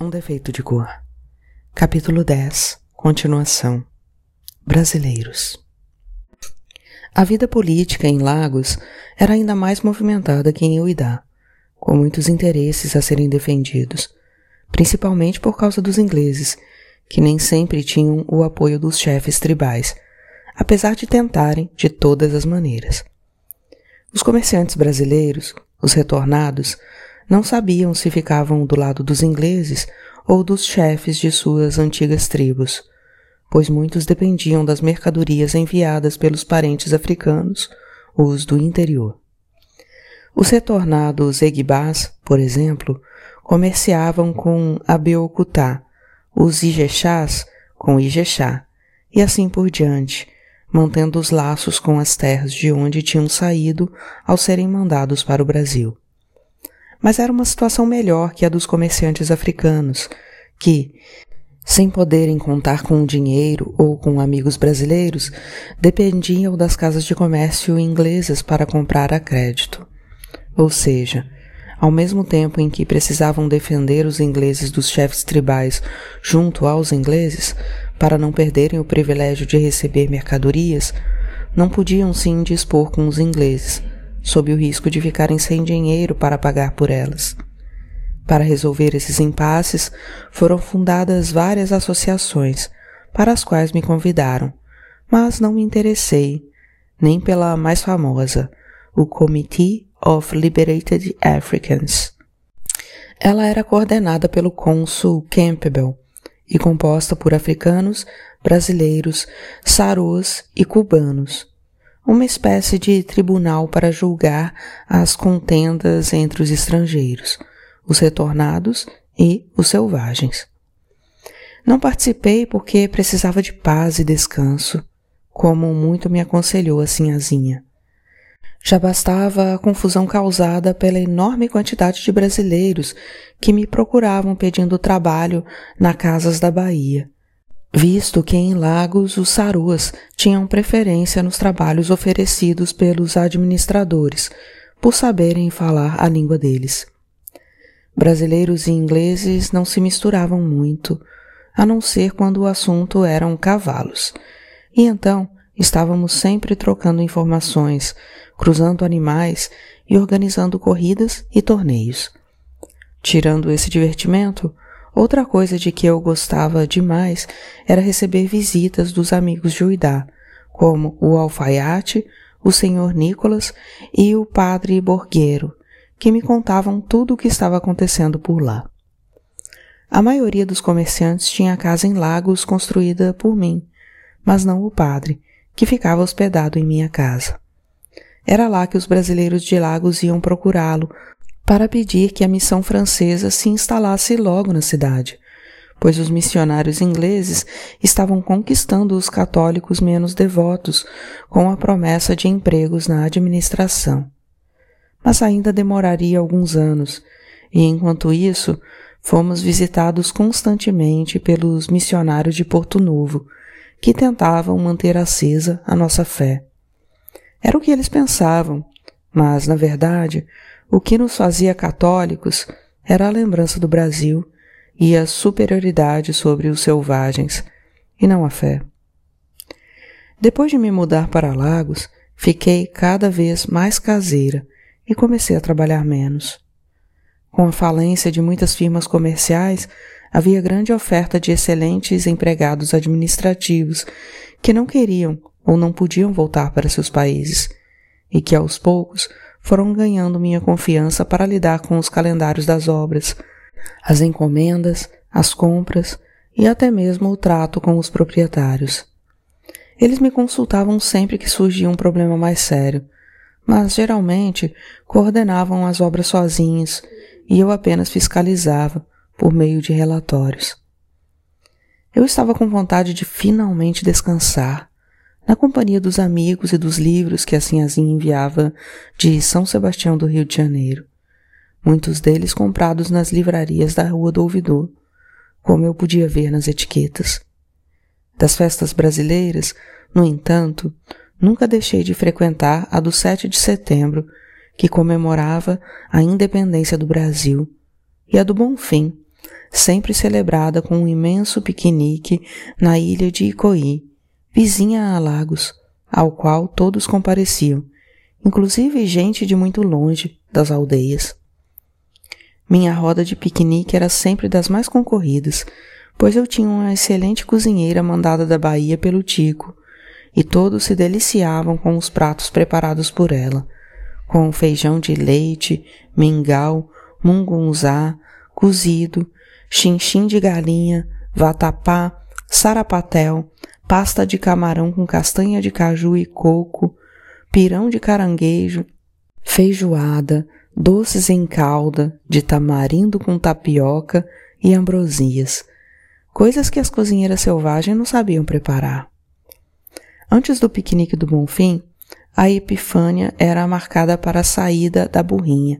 Um defeito de cor. Capítulo 10. Continuação. Brasileiros. A vida política em Lagos era ainda mais movimentada que em Uidá, com muitos interesses a serem defendidos, principalmente por causa dos ingleses, que nem sempre tinham o apoio dos chefes tribais, apesar de tentarem de todas as maneiras. Os comerciantes brasileiros, os retornados, não sabiam se ficavam do lado dos ingleses ou dos chefes de suas antigas tribos, pois muitos dependiam das mercadorias enviadas pelos parentes africanos, os do interior. Os retornados Eguibás, por exemplo, comerciavam com Abeokutá, os Ijexás com Ijexá, e assim por diante, mantendo os laços com as terras de onde tinham saído ao serem mandados para o Brasil mas era uma situação melhor que a dos comerciantes africanos, que, sem poderem contar com dinheiro ou com amigos brasileiros, dependiam das casas de comércio inglesas para comprar a crédito. Ou seja, ao mesmo tempo em que precisavam defender os ingleses dos chefes tribais junto aos ingleses, para não perderem o privilégio de receber mercadorias, não podiam se indispor com os ingleses, sob o risco de ficarem sem dinheiro para pagar por elas. Para resolver esses impasses, foram fundadas várias associações, para as quais me convidaram, mas não me interessei, nem pela mais famosa, o Committee of Liberated Africans. Ela era coordenada pelo cônsul Campbell e composta por africanos, brasileiros, sarus e cubanos, uma espécie de tribunal para julgar as contendas entre os estrangeiros, os retornados e os selvagens. Não participei porque precisava de paz e descanso, como muito me aconselhou a sinhazinha. Já bastava a confusão causada pela enorme quantidade de brasileiros que me procuravam pedindo trabalho na casas da Bahia visto que em Lagos os saruas tinham preferência nos trabalhos oferecidos pelos administradores, por saberem falar a língua deles. Brasileiros e ingleses não se misturavam muito, a não ser quando o assunto eram cavalos, e então estávamos sempre trocando informações, cruzando animais e organizando corridas e torneios. Tirando esse divertimento, Outra coisa de que eu gostava demais era receber visitas dos amigos de Uidá, como o alfaiate, o senhor Nicolas e o padre Borgueiro, que me contavam tudo o que estava acontecendo por lá. A maioria dos comerciantes tinha casa em Lagos construída por mim, mas não o padre, que ficava hospedado em minha casa. Era lá que os brasileiros de Lagos iam procurá-lo para pedir que a missão francesa se instalasse logo na cidade, pois os missionários ingleses estavam conquistando os católicos menos devotos com a promessa de empregos na administração. Mas ainda demoraria alguns anos, e enquanto isso, fomos visitados constantemente pelos missionários de Porto Novo, que tentavam manter acesa a nossa fé. Era o que eles pensavam, mas, na verdade, o que nos fazia católicos era a lembrança do Brasil e a superioridade sobre os selvagens, e não a fé. Depois de me mudar para Lagos, fiquei cada vez mais caseira e comecei a trabalhar menos. Com a falência de muitas firmas comerciais, havia grande oferta de excelentes empregados administrativos que não queriam ou não podiam voltar para seus países e que aos poucos foram ganhando minha confiança para lidar com os calendários das obras, as encomendas, as compras e até mesmo o trato com os proprietários. Eles me consultavam sempre que surgia um problema mais sério, mas geralmente coordenavam as obras sozinhos e eu apenas fiscalizava por meio de relatórios. Eu estava com vontade de finalmente descansar, na companhia dos amigos e dos livros que a Sinhazinha enviava de São Sebastião do Rio de Janeiro, muitos deles comprados nas livrarias da Rua do Ouvidor, como eu podia ver nas etiquetas. Das festas brasileiras, no entanto, nunca deixei de frequentar a do 7 de setembro, que comemorava a independência do Brasil, e a do Bonfim, sempre celebrada com um imenso piquenique na ilha de Icoí, vizinha a Lagos, ao qual todos compareciam, inclusive gente de muito longe das aldeias. Minha roda de piquenique era sempre das mais concorridas, pois eu tinha uma excelente cozinheira mandada da Bahia pelo Tico, e todos se deliciavam com os pratos preparados por ela, com feijão de leite, mingau, mungunzá, cozido, chinchim de galinha, vatapá, sarapatel, pasta de camarão com castanha de caju e coco, pirão de caranguejo, feijoada, doces em calda, de tamarindo com tapioca e ambrosias, coisas que as cozinheiras selvagens não sabiam preparar. Antes do piquenique do Bonfim, a Epifânia era marcada para a saída da burrinha,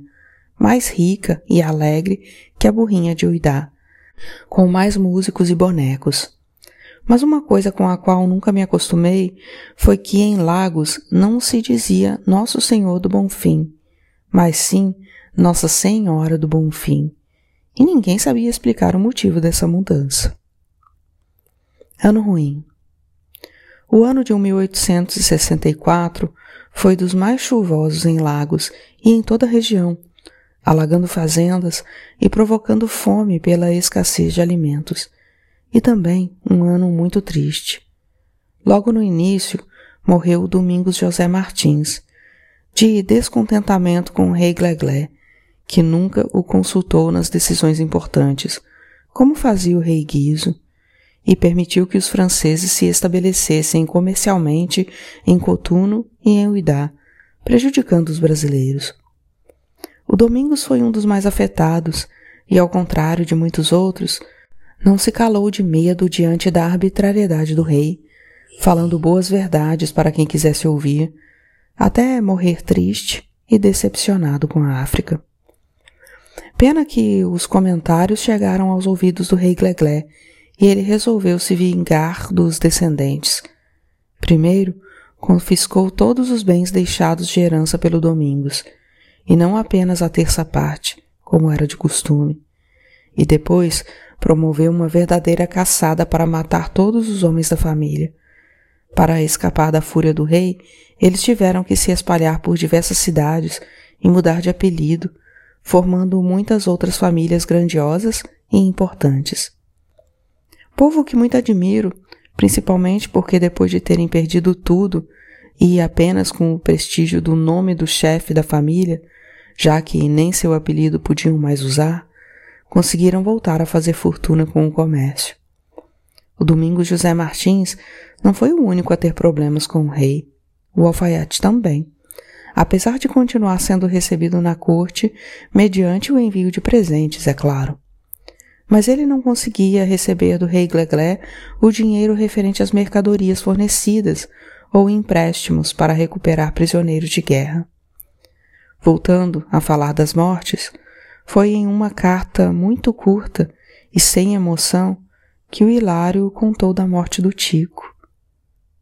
mais rica e alegre que a burrinha de Uidá, com mais músicos e bonecos. Mas uma coisa com a qual nunca me acostumei foi que em Lagos não se dizia Nosso Senhor do Bonfim, mas sim Nossa Senhora do Bonfim, e ninguém sabia explicar o motivo dessa mudança. Ano ruim. O ano de 1864 foi dos mais chuvosos em Lagos e em toda a região, alagando fazendas e provocando fome pela escassez de alimentos. E também um ano muito triste. Logo no início, morreu Domingos José Martins, de descontentamento com o rei Gleglé, que nunca o consultou nas decisões importantes, como fazia o rei Guizo, e permitiu que os franceses se estabelecessem comercialmente em Cotuno e em Uidá, prejudicando os brasileiros. O Domingos foi um dos mais afetados e, ao contrário de muitos outros, não se calou de medo diante da arbitrariedade do rei, falando boas verdades para quem quisesse ouvir, até morrer triste e decepcionado com a África. Pena que os comentários chegaram aos ouvidos do rei Gleglé e ele resolveu se vingar dos descendentes. Primeiro, confiscou todos os bens deixados de herança pelo Domingos, e não apenas a terça parte, como era de costume. E depois promoveu uma verdadeira caçada para matar todos os homens da família. Para escapar da fúria do rei, eles tiveram que se espalhar por diversas cidades e mudar de apelido, formando muitas outras famílias grandiosas e importantes. Povo que muito admiro, principalmente porque depois de terem perdido tudo e apenas com o prestígio do nome do chefe da família, já que nem seu apelido podiam mais usar, conseguiram voltar a fazer fortuna com o comércio. O Domingos José Martins não foi o único a ter problemas com o rei. O alfaiate também, apesar de continuar sendo recebido na corte mediante o envio de presentes, é claro mas ele não conseguia receber do rei Gleglé o dinheiro referente às mercadorias fornecidas ou empréstimos para recuperar prisioneiros de guerra. Voltando a falar das mortes, foi em uma carta muito curta e sem emoção que o Hilário contou da morte do Tico.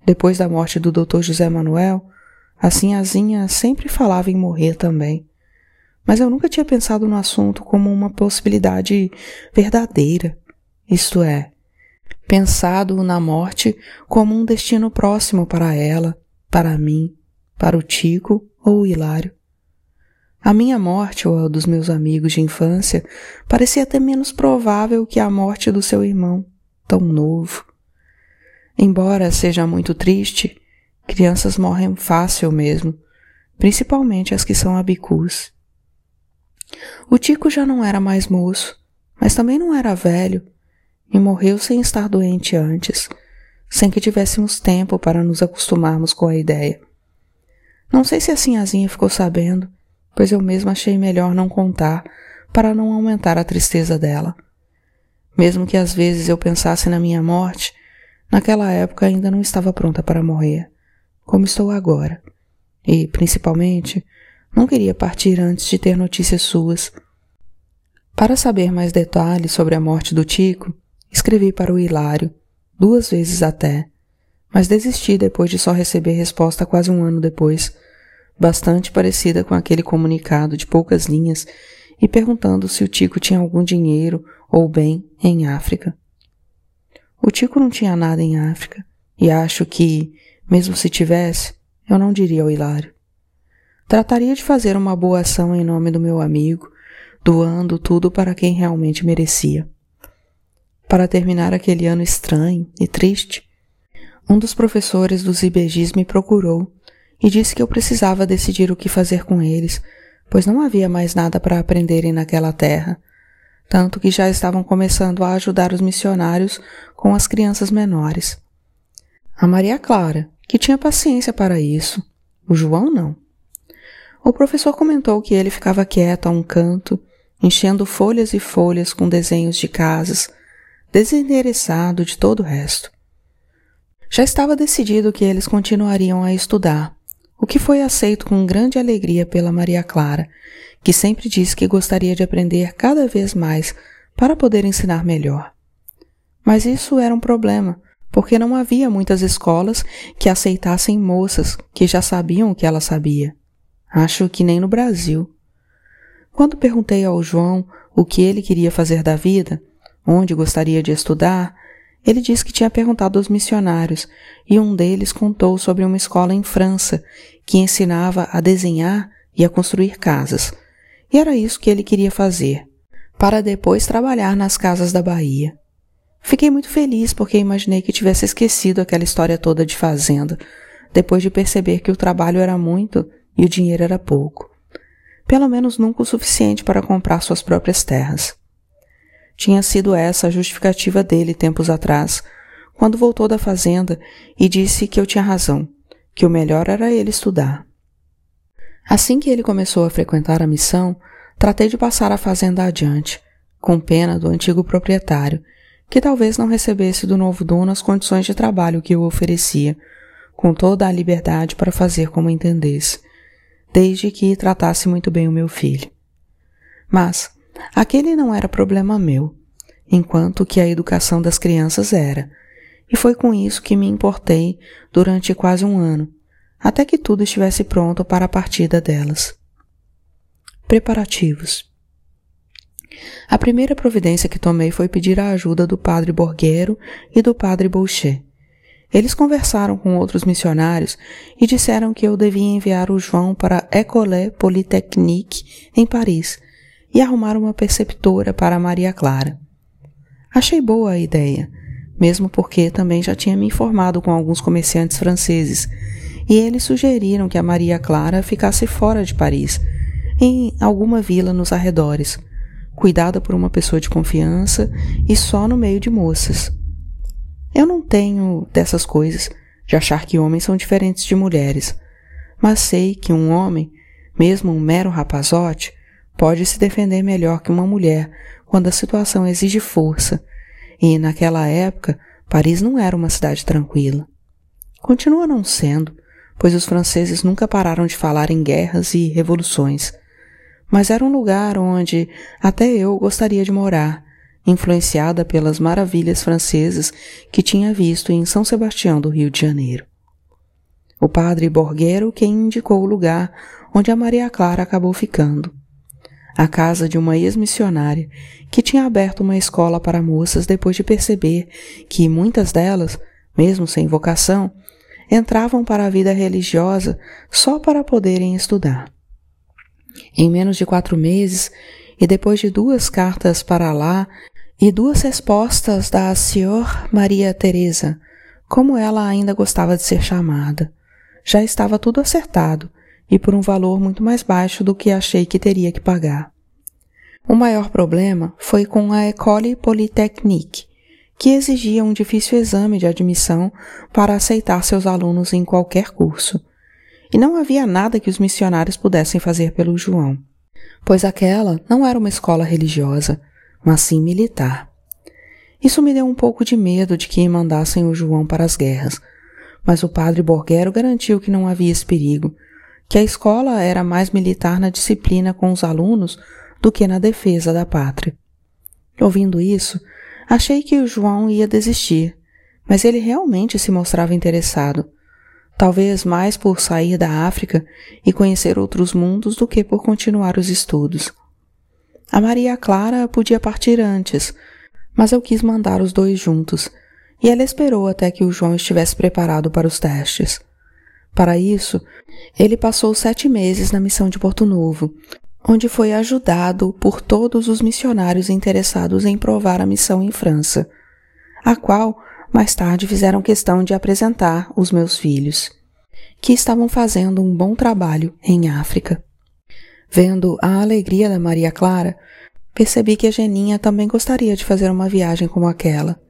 Depois da morte do Dr. José Manuel, a Sinhazinha sempre falava em morrer também mas eu nunca tinha pensado no assunto como uma possibilidade verdadeira, isto é, pensado na morte como um destino próximo para ela, para mim, para o Tico ou o Hilário. A minha morte ou a dos meus amigos de infância parecia até menos provável que a morte do seu irmão, tão novo. Embora seja muito triste, crianças morrem fácil mesmo, principalmente as que são abicus. O Tico já não era mais moço, mas também não era velho, e morreu sem estar doente antes, sem que tivéssemos tempo para nos acostumarmos com a ideia. Não sei se a Sinhazinha ficou sabendo, pois eu mesmo achei melhor não contar para não aumentar a tristeza dela. Mesmo que às vezes eu pensasse na minha morte, naquela época ainda não estava pronta para morrer, como estou agora. E, principalmente, não queria partir antes de ter notícias suas. Para saber mais detalhes sobre a morte do Tico, escrevi para o Hilário, duas vezes até, mas desisti depois de só receber resposta quase um ano depois, bastante parecida com aquele comunicado de poucas linhas e perguntando se o Tico tinha algum dinheiro ou bem em África. O Tico não tinha nada em África, e acho que, mesmo se tivesse, eu não diria ao Hilário. Trataria de fazer uma boa ação em nome do meu amigo, doando tudo para quem realmente merecia. Para terminar aquele ano estranho e triste, um dos professores dos IBGs me procurou e disse que eu precisava decidir o que fazer com eles, pois não havia mais nada para aprenderem naquela terra, tanto que já estavam começando a ajudar os missionários com as crianças menores. A Maria Clara, que tinha paciência para isso, o João não. O professor comentou que ele ficava quieto a um canto, enchendo folhas e folhas com desenhos de casas, desinteressado de todo o resto. Já estava decidido que eles continuariam a estudar, o que foi aceito com grande alegria pela Maria Clara, que sempre disse que gostaria de aprender cada vez mais para poder ensinar melhor. Mas isso era um problema, porque não havia muitas escolas que aceitassem moças que já sabiam o que ela sabia. Acho que nem no Brasil. Quando perguntei ao João o que ele queria fazer da vida, onde gostaria de estudar, ele disse que tinha perguntado aos missionários e um deles contou sobre uma escola em França que ensinava a desenhar e a construir casas. E era isso que ele queria fazer, para depois trabalhar nas casas da Bahia. Fiquei muito feliz porque imaginei que tivesse esquecido aquela história toda de fazenda, depois de perceber que o trabalho era muito e o dinheiro era pouco. Pelo menos nunca o suficiente para comprar suas próprias terras. Tinha sido essa a justificativa dele tempos atrás, quando voltou da fazenda e disse que eu tinha razão, que o melhor era ele estudar. Assim que ele começou a frequentar a missão, tratei de passar a fazenda adiante, com pena do antigo proprietário, que talvez não recebesse do novo dono as condições de trabalho que eu oferecia, com toda a liberdade para fazer como entendesse, desde que tratasse muito bem o meu filho. Mas, Aquele não era problema meu, enquanto que a educação das crianças era, e foi com isso que me importei durante quase um ano, até que tudo estivesse pronto para a partida delas. Preparativos. A primeira providência que tomei foi pedir a ajuda do padre Borguero e do padre Boucher. Eles conversaram com outros missionários e disseram que eu devia enviar o João para a École Polytechnique em Paris e arrumar uma preceptora para Maria Clara. Achei boa a ideia, mesmo porque também já tinha me informado com alguns comerciantes franceses, e eles sugeriram que a Maria Clara ficasse fora de Paris, em alguma vila nos arredores, cuidada por uma pessoa de confiança e só no meio de moças. Eu não tenho dessas coisas, de achar que homens são diferentes de mulheres, mas sei que um homem, mesmo um mero rapazote, pode se defender melhor que uma mulher quando a situação exige força, e naquela época Paris não era uma cidade tranquila. Continua não sendo, pois os franceses nunca pararam de falar em guerras e revoluções. Mas era um lugar onde até eu gostaria de morar, influenciada pelas maravilhas francesas que tinha visto em São Sebastião do Rio de Janeiro. O padre Borguero quem indicou o lugar onde a Maria Clara acabou ficando a casa de uma ex-missionária que tinha aberto uma escola para moças depois de perceber que muitas delas, mesmo sem vocação, entravam para a vida religiosa só para poderem estudar. Em menos de quatro meses, e depois de duas cartas para lá e duas respostas da Senhor Maria Teresa, como ela ainda gostava de ser chamada, já estava tudo acertado e por um valor muito mais baixo do que achei que teria que pagar. O maior problema foi com a École Polytechnique, que exigia um difícil exame de admissão para aceitar seus alunos em qualquer curso. E não havia nada que os missionários pudessem fazer pelo João, pois aquela não era uma escola religiosa, mas sim militar. Isso me deu um pouco de medo de que mandassem o João para as guerras, mas o padre Borguero garantiu que não havia esse perigo, que a escola era mais militar na disciplina com os alunos do que na defesa da pátria. Ouvindo isso, achei que o João ia desistir, mas ele realmente se mostrava interessado, talvez mais por sair da África e conhecer outros mundos do que por continuar os estudos. A Maria Clara podia partir antes, mas eu quis mandar os dois juntos, e ela esperou até que o João estivesse preparado para os testes. Para isso, ele passou sete meses na missão de Porto Novo, onde foi ajudado por todos os missionários interessados em provar a missão em França, a qual mais tarde fizeram questão de apresentar os meus filhos, que estavam fazendo um bom trabalho em África. Vendo a alegria da Maria Clara, percebi que a Geninha também gostaria de fazer uma viagem como aquela.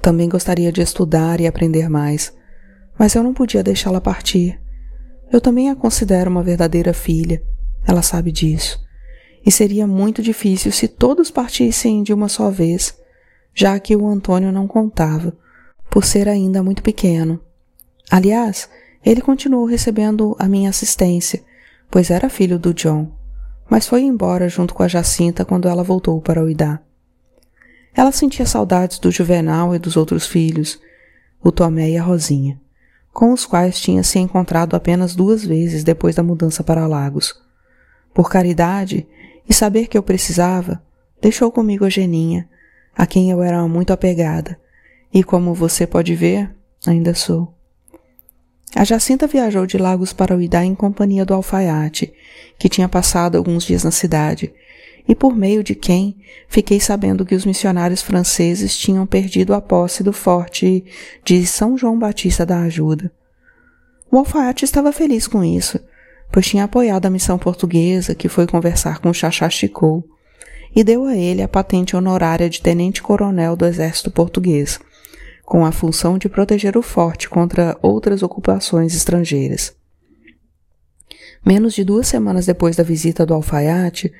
Também gostaria de estudar e aprender mais, mas eu não podia deixá-la partir. Eu também a considero uma verdadeira filha, ela sabe disso. E seria muito difícil se todos partissem de uma só vez, já que o Antônio não contava, por ser ainda muito pequeno. Aliás, ele continuou recebendo a minha assistência, pois era filho do John, mas foi embora junto com a Jacinta quando ela voltou para o Idá. Ela sentia saudades do Juvenal e dos outros filhos, o Tomé e a Rosinha, com os quais tinha se encontrado apenas duas vezes depois da mudança para Lagos. Por caridade e saber que eu precisava, deixou comigo a Geninha, a quem eu era muito apegada, e como você pode ver, ainda sou. A Jacinta viajou de Lagos para Uidá em companhia do alfaiate, que tinha passado alguns dias na cidade, e por meio de quem fiquei sabendo que os missionários franceses tinham perdido a posse do forte de São João Batista da Ajuda. O alfaiate estava feliz com isso, pois tinha apoiado a missão portuguesa que foi conversar com Chachá Chicou e deu a ele a patente honorária de tenente-coronel do exército português, com a função de proteger o forte contra outras ocupações estrangeiras. Menos de duas semanas depois da visita do alfaiate,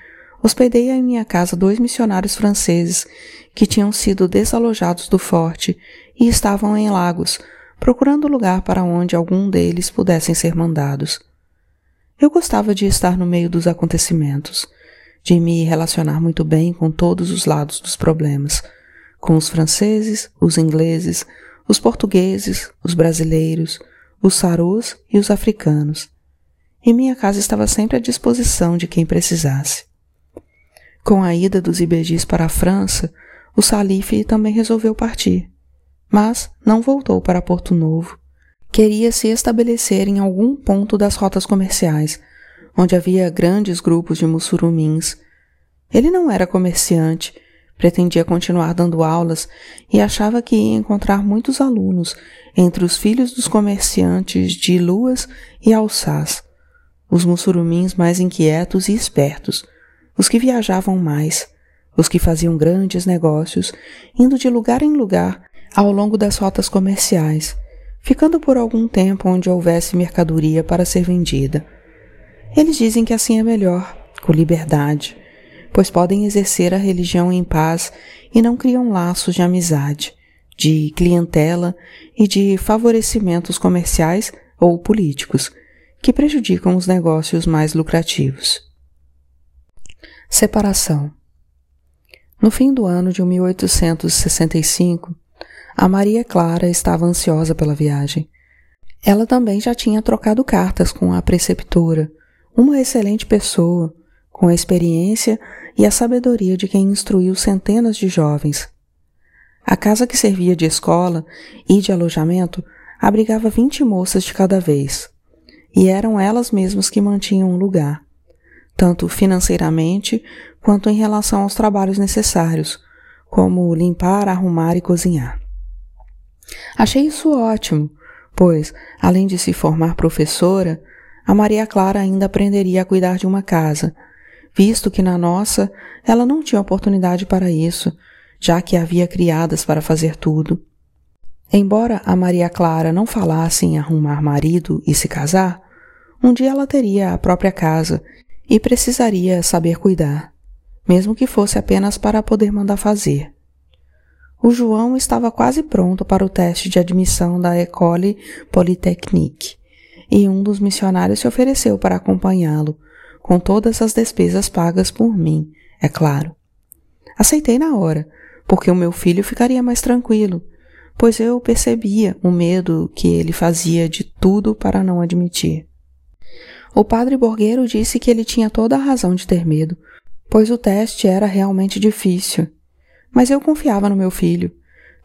hospedei em minha casa dois missionários franceses que tinham sido desalojados do forte e estavam em Lagos, procurando lugar para onde algum deles pudessem ser mandados. Eu gostava de estar no meio dos acontecimentos, de me relacionar muito bem com todos os lados dos problemas, com os franceses, os ingleses, os portugueses, os brasileiros, os sarus e os africanos. E minha casa estava sempre à disposição de quem precisasse. Com a ida dos Ibejis para a França, o Salife também resolveu partir, mas não voltou para Porto Novo queria se estabelecer em algum ponto das rotas comerciais, onde havia grandes grupos de mussurumins. Ele não era comerciante, pretendia continuar dando aulas e achava que ia encontrar muitos alunos entre os filhos dos comerciantes de Luas e Alsás, os mussurumins mais inquietos e espertos, os que viajavam mais, os que faziam grandes negócios, indo de lugar em lugar ao longo das rotas comerciais, ficando por algum tempo onde houvesse mercadoria para ser vendida. Eles dizem que assim é melhor, com liberdade, pois podem exercer a religião em paz e não criam laços de amizade, de clientela e de favorecimentos comerciais ou políticos que prejudicam os negócios mais lucrativos. Separação. No fim do ano de 1865, a Maria Clara estava ansiosa pela viagem. Ela também já tinha trocado cartas com a preceptora, uma excelente pessoa, com a experiência e a sabedoria de quem instruiu centenas de jovens. A casa que servia de escola e de alojamento abrigava vinte moças de cada vez, e eram elas mesmas que mantinham o lugar, tanto financeiramente quanto em relação aos trabalhos necessários, como limpar, arrumar e cozinhar. Achei isso ótimo, pois, além de se formar professora, a Maria Clara ainda aprenderia a cuidar de uma casa, visto que na nossa ela não tinha oportunidade para isso, já que havia criadas para fazer tudo. Embora a Maria Clara não falasse em arrumar marido e se casar, um dia ela teria a própria casa e precisaria saber cuidar, mesmo que fosse apenas para poder mandar fazer. O João estava quase pronto para o teste de admissão da École Polytechnique, e um dos missionários se ofereceu para acompanhá-lo, com todas as despesas pagas por mim, é claro. Aceitei na hora, porque o meu filho ficaria mais tranquilo, pois eu percebia o medo que ele fazia de tudo para não admitir. O padre Borgueiro disse que ele tinha toda a razão de ter medo, pois o teste era realmente difícil. Mas eu confiava no meu filho,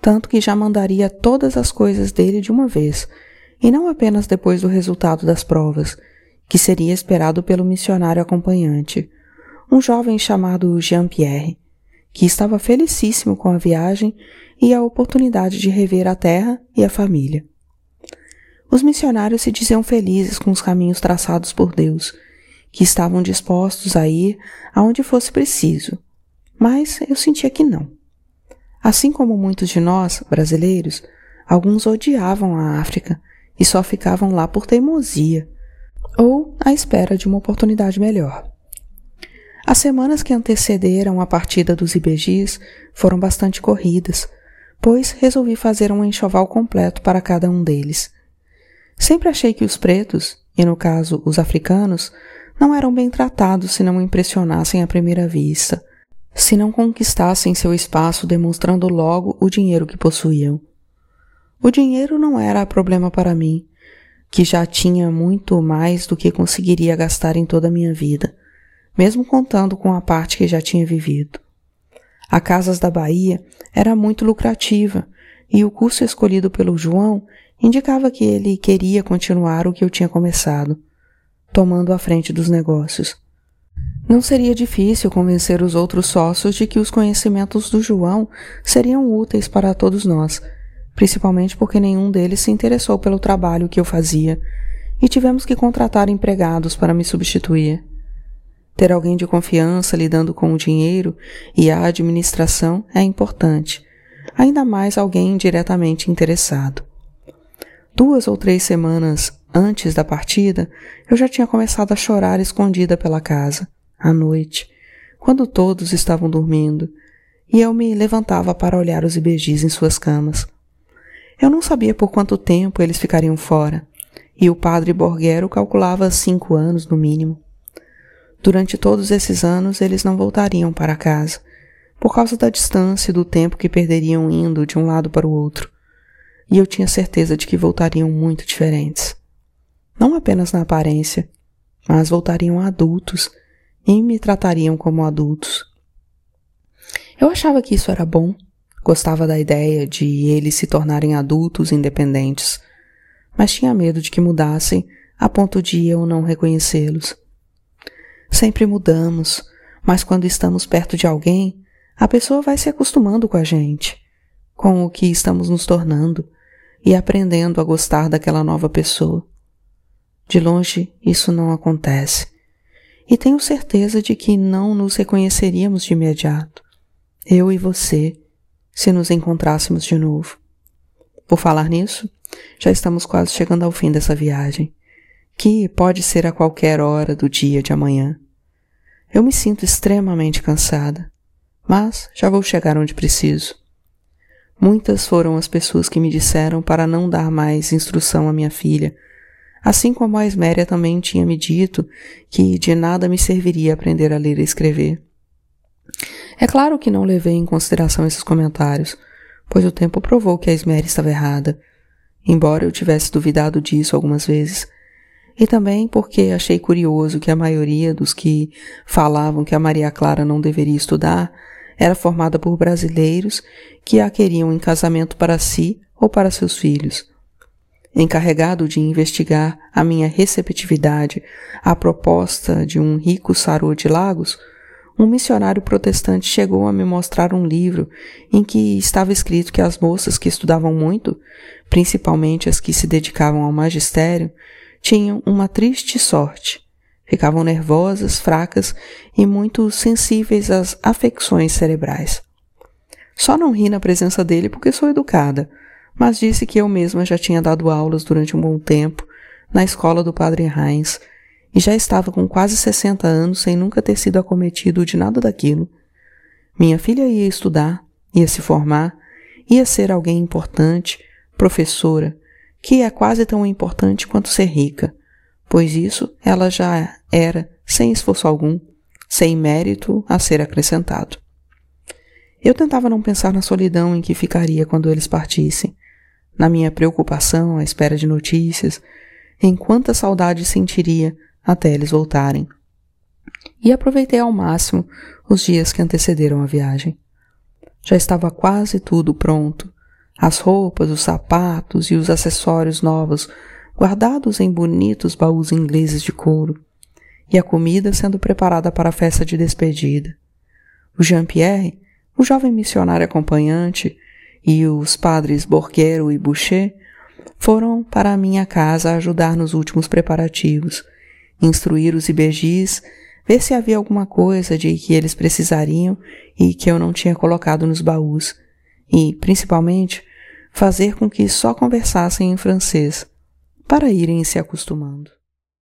tanto que já mandaria todas as coisas dele de uma vez, e não apenas depois do resultado das provas, que seria esperado pelo missionário acompanhante, um jovem chamado Jean-Pierre, que estava felicíssimo com a viagem e a oportunidade de rever a terra e a família. Os missionários se diziam felizes com os caminhos traçados por Deus, que estavam dispostos a ir aonde fosse preciso, mas eu sentia que não. Assim como muitos de nós, brasileiros, alguns odiavam a África e só ficavam lá por teimosia ou à espera de uma oportunidade melhor. As semanas que antecederam a partida dos IBGs foram bastante corridas, pois resolvi fazer um enxoval completo para cada um deles. Sempre achei que os pretos, e no caso os africanos, não eram bem tratados se não impressionassem à primeira vista, se não conquistassem seu espaço demonstrando logo o dinheiro que possuíam. O dinheiro não era problema para mim, que já tinha muito mais do que conseguiria gastar em toda a minha vida, mesmo contando com a parte que já tinha vivido. A Casas da Bahia era muito lucrativa e o curso escolhido pelo João indicava que ele queria continuar o que eu tinha começado, tomando a frente dos negócios. Não seria difícil convencer os outros sócios de que os conhecimentos do João seriam úteis para todos nós principalmente porque nenhum deles se interessou pelo trabalho que eu fazia e tivemos que contratar empregados para me substituir. Ter alguém de confiança lidando com o dinheiro e a administração é importante, ainda mais alguém diretamente interessado. Duas ou três semanas antes da partida, eu já tinha começado a chorar escondida pela casa, à noite, quando todos estavam dormindo, e eu me levantava para olhar os ibejis em suas camas. Eu não sabia por quanto tempo eles ficariam fora, e o padre Borguero calculava cinco anos no mínimo. Durante todos esses anos eles não voltariam para casa, por causa da distância e do tempo que perderiam indo de um lado para o outro, e eu tinha certeza de que voltariam muito diferentes. Não apenas na aparência, mas voltariam adultos e me tratariam como adultos. Eu achava que isso era bom Gostava da ideia de eles se tornarem adultos independentes, mas tinha medo de que mudassem a ponto de eu não reconhecê-los. Sempre mudamos, mas quando estamos perto de alguém, a pessoa vai se acostumando com a gente, com o que estamos nos tornando e aprendendo a gostar daquela nova pessoa. De longe, isso não acontece. E tenho certeza de que não nos reconheceríamos de imediato. Eu e você, se nos encontrássemos de novo. Por falar nisso, já estamos quase chegando ao fim dessa viagem, que pode ser a qualquer hora do dia de amanhã. Eu me sinto extremamente cansada, mas já vou chegar onde preciso. Muitas foram as pessoas que me disseram para não dar mais instrução à minha filha, assim como a Esméria também tinha me dito que de nada me serviria aprender a ler e escrever. É claro que não levei em consideração esses comentários, pois o tempo provou que a Esmeri estava errada, embora eu tivesse duvidado disso algumas vezes, e também porque achei curioso que a maioria dos que falavam que a Maria Clara não deveria estudar era formada por brasileiros que a queriam em casamento para si ou para seus filhos. Encarregado de investigar a minha receptividade à proposta de um rico sarô de Lagos, um missionário protestante chegou a me mostrar um livro em que estava escrito que as moças que estudavam muito, principalmente as que se dedicavam ao magistério, tinham uma triste sorte. Ficavam nervosas, fracas e muito sensíveis às afecções cerebrais. Só não ri na presença dele porque sou educada, mas disse que eu mesma já tinha dado aulas durante um bom tempo na escola do padre Heinz e já estava com quase 60 anos sem nunca ter sido acometido de nada daquilo. Minha filha ia estudar, ia se formar, ia ser alguém importante, professora, que é quase tão importante quanto ser rica, pois isso ela já era sem esforço algum, sem mérito a ser acrescentado. Eu tentava não pensar na solidão em que ficaria quando eles partissem, na minha preocupação à espera de notícias, em quanta saudade sentiria até eles voltarem. e aproveitei ao máximo os dias que antecederam a viagem. Já estava quase tudo pronto. As roupas, os sapatos e os acessórios novos guardados em bonitos baús ingleses de couro, e a comida sendo preparada para a festa de despedida. O Jean-Pierre, o jovem missionário acompanhante, e os padres Borguero e Boucher foram para a minha casa ajudar nos últimos preparativos, instruir os ibejis ver se havia alguma coisa de que eles precisariam e que eu não tinha colocado nos baús, e, principalmente, fazer com que só conversassem em francês, para irem se acostumando.